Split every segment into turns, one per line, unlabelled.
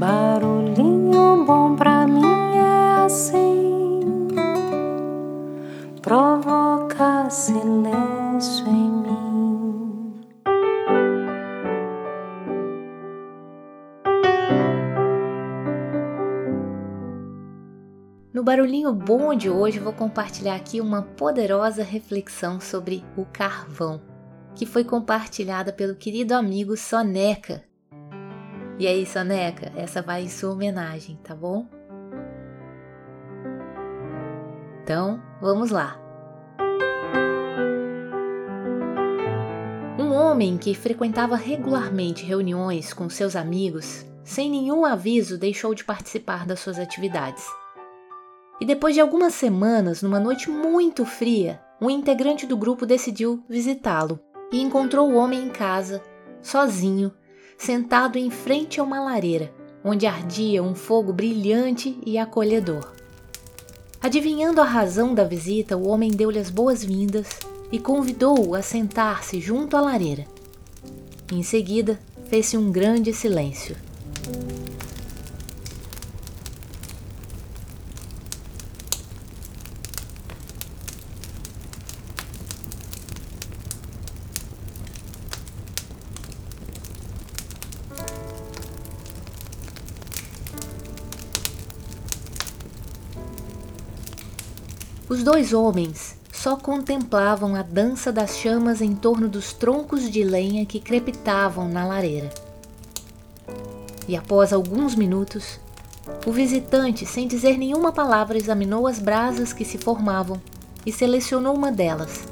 Barulhinho bom pra mim é assim, provoca silêncio em mim.
No barulhinho bom de hoje, vou compartilhar aqui uma poderosa reflexão sobre o carvão, que foi compartilhada pelo querido amigo Soneca. E aí, Soneca, essa vai em sua homenagem, tá bom? Então, vamos lá. Um homem que frequentava regularmente reuniões com seus amigos, sem nenhum aviso, deixou de participar das suas atividades. E depois de algumas semanas, numa noite muito fria, um integrante do grupo decidiu visitá-lo e encontrou o homem em casa, sozinho, sentado em frente a uma lareira, onde ardia um fogo brilhante e acolhedor. Adivinhando a razão da visita, o homem deu-lhe as boas-vindas e convidou-o a sentar-se junto à lareira. Em seguida, fez-se um grande silêncio. Os dois homens só contemplavam a dança das chamas em torno dos troncos de lenha que crepitavam na lareira. E após alguns minutos, o visitante, sem dizer nenhuma palavra, examinou as brasas que se formavam e selecionou uma delas,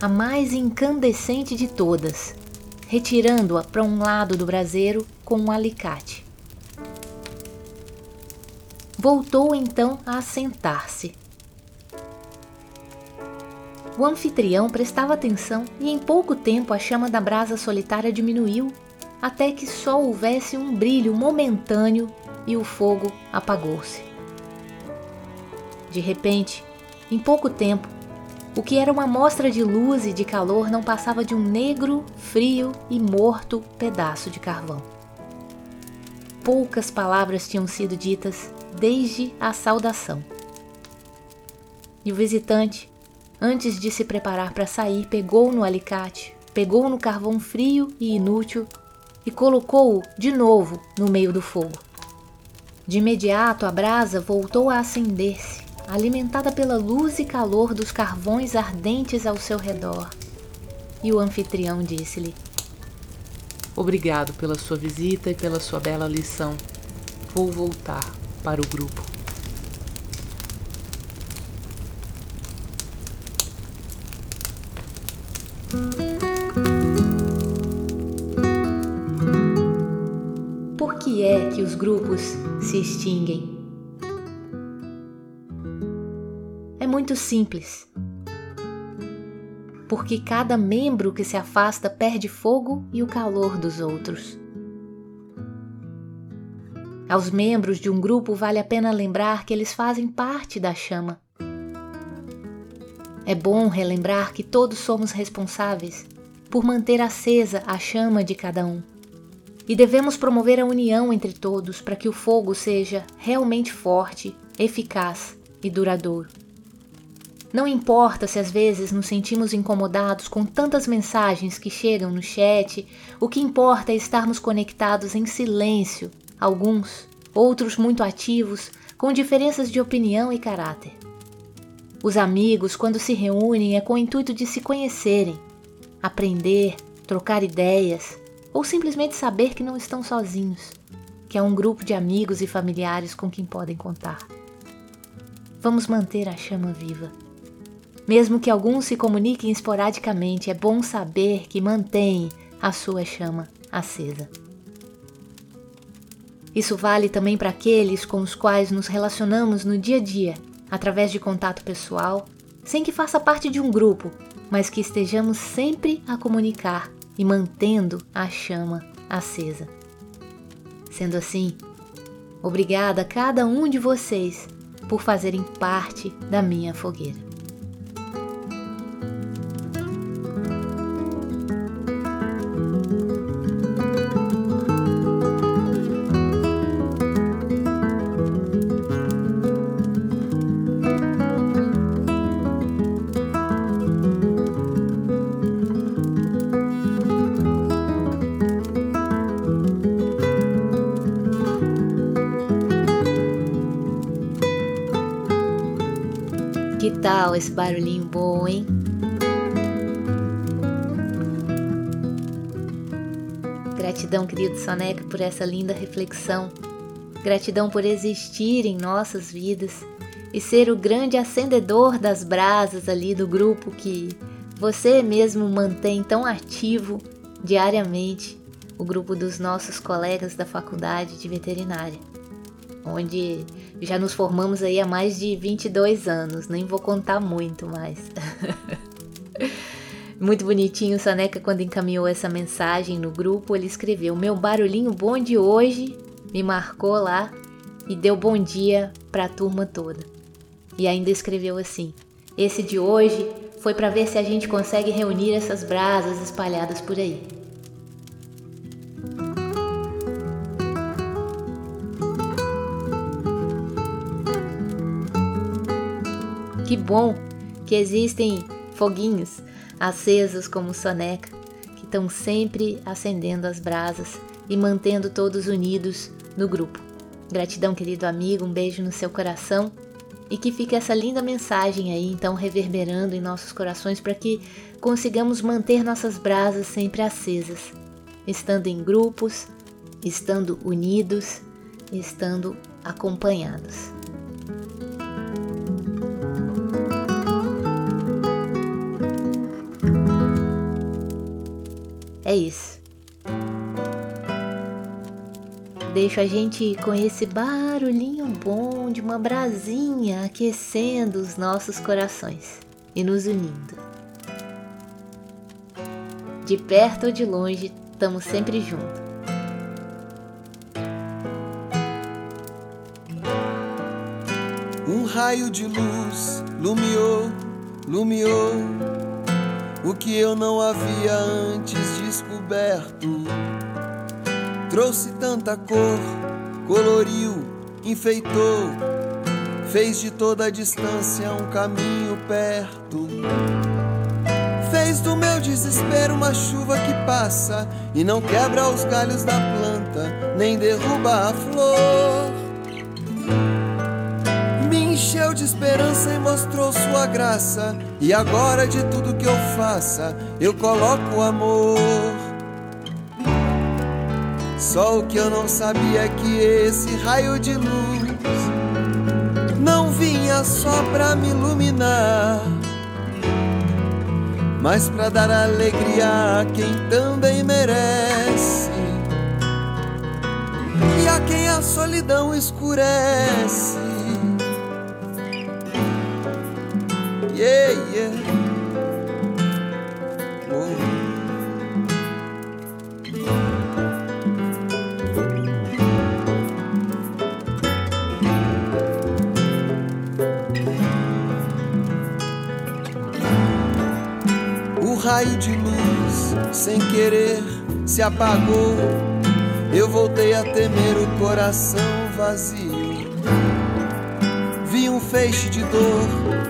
a mais incandescente de todas, retirando-a para um lado do braseiro com um alicate. Voltou então a sentar-se o anfitrião prestava atenção e em pouco tempo a chama da brasa solitária diminuiu, até que só houvesse um brilho momentâneo e o fogo apagou-se. De repente, em pouco tempo, o que era uma amostra de luz e de calor não passava de um negro, frio e morto pedaço de carvão. Poucas palavras tinham sido ditas desde a saudação. E o visitante, Antes de se preparar para sair, pegou no alicate, pegou no carvão frio e inútil e colocou-o de novo no meio do fogo. De imediato a brasa voltou a acender-se, alimentada pela luz e calor dos carvões ardentes ao seu redor. E o anfitrião disse-lhe:
Obrigado pela sua visita e pela sua bela lição. Vou voltar para o grupo.
É que os grupos se extinguem? É muito simples. Porque cada membro que se afasta perde fogo e o calor dos outros. Aos membros de um grupo vale a pena lembrar que eles fazem parte da chama é bom relembrar que todos somos responsáveis por manter acesa a chama de cada um. E devemos promover a união entre todos para que o fogo seja realmente forte, eficaz e duradouro. Não importa se às vezes nos sentimos incomodados com tantas mensagens que chegam no chat, o que importa é estarmos conectados em silêncio, alguns, outros muito ativos, com diferenças de opinião e caráter. Os amigos, quando se reúnem, é com o intuito de se conhecerem, aprender, trocar ideias ou simplesmente saber que não estão sozinhos, que há um grupo de amigos e familiares com quem podem contar. Vamos manter a chama viva. Mesmo que alguns se comuniquem esporadicamente, é bom saber que mantém a sua chama acesa. Isso vale também para aqueles com os quais nos relacionamos no dia a dia através de contato pessoal, sem que faça parte de um grupo, mas que estejamos sempre a comunicar e mantendo a chama acesa. Sendo assim, obrigada a cada um de vocês por fazerem parte da minha fogueira. Que tal esse barulhinho bom, hein? Gratidão, querido Soneca, por essa linda reflexão. Gratidão por existir em nossas vidas e ser o grande acendedor das brasas ali do grupo que você mesmo mantém tão ativo diariamente o grupo dos nossos colegas da faculdade de veterinária, onde já nos formamos aí há mais de 22 anos, nem vou contar muito mais. Muito bonitinho, Saneca, quando encaminhou essa mensagem no grupo, ele escreveu: Meu barulhinho bom de hoje me marcou lá e deu bom dia para a turma toda. E ainda escreveu assim: Esse de hoje foi para ver se a gente consegue reunir essas brasas espalhadas por aí. Que bom que existem foguinhos acesos como soneca, que estão sempre acendendo as brasas e mantendo todos unidos no grupo. Gratidão, querido amigo, um beijo no seu coração e que fique essa linda mensagem aí, então, reverberando em nossos corações para que consigamos manter nossas brasas sempre acesas, estando em grupos, estando unidos, estando acompanhados. É isso. Deixo a gente com esse barulhinho bom de uma brasinha aquecendo os nossos corações e nos unindo. De perto ou de longe, estamos sempre juntos.
Um raio de luz lumiou, lumiou o que eu não havia antes descoberto. Trouxe tanta cor, coloriu, enfeitou, fez de toda a distância um caminho perto. Fez do meu desespero uma chuva que passa e não quebra os galhos da planta, nem derruba a flor encheu de esperança e mostrou sua graça. E agora de tudo que eu faça, eu coloco amor. Só o que eu não sabia é que esse raio de luz não vinha só pra me iluminar, mas pra dar alegria a quem também merece. E a quem a solidão escurece. Raio de luz, sem querer, se apagou. Eu voltei a temer o coração vazio Vi um feixe de dor,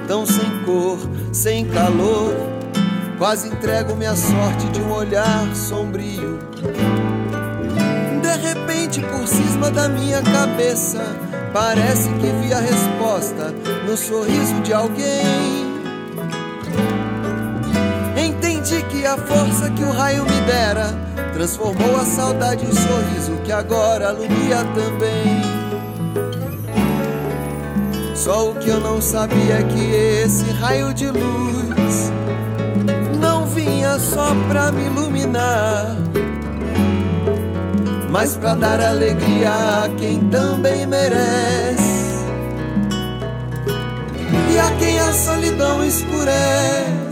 tão sem cor, sem calor. Quase entrego minha sorte de um olhar sombrio. De repente, por cisma da minha cabeça, parece que vi a resposta no sorriso de alguém. A força que o raio me dera transformou a saudade em sorriso que agora alumia também. Só o que eu não sabia é que esse raio de luz não vinha só pra me iluminar, mas pra dar alegria a quem também merece e a quem a solidão escurece.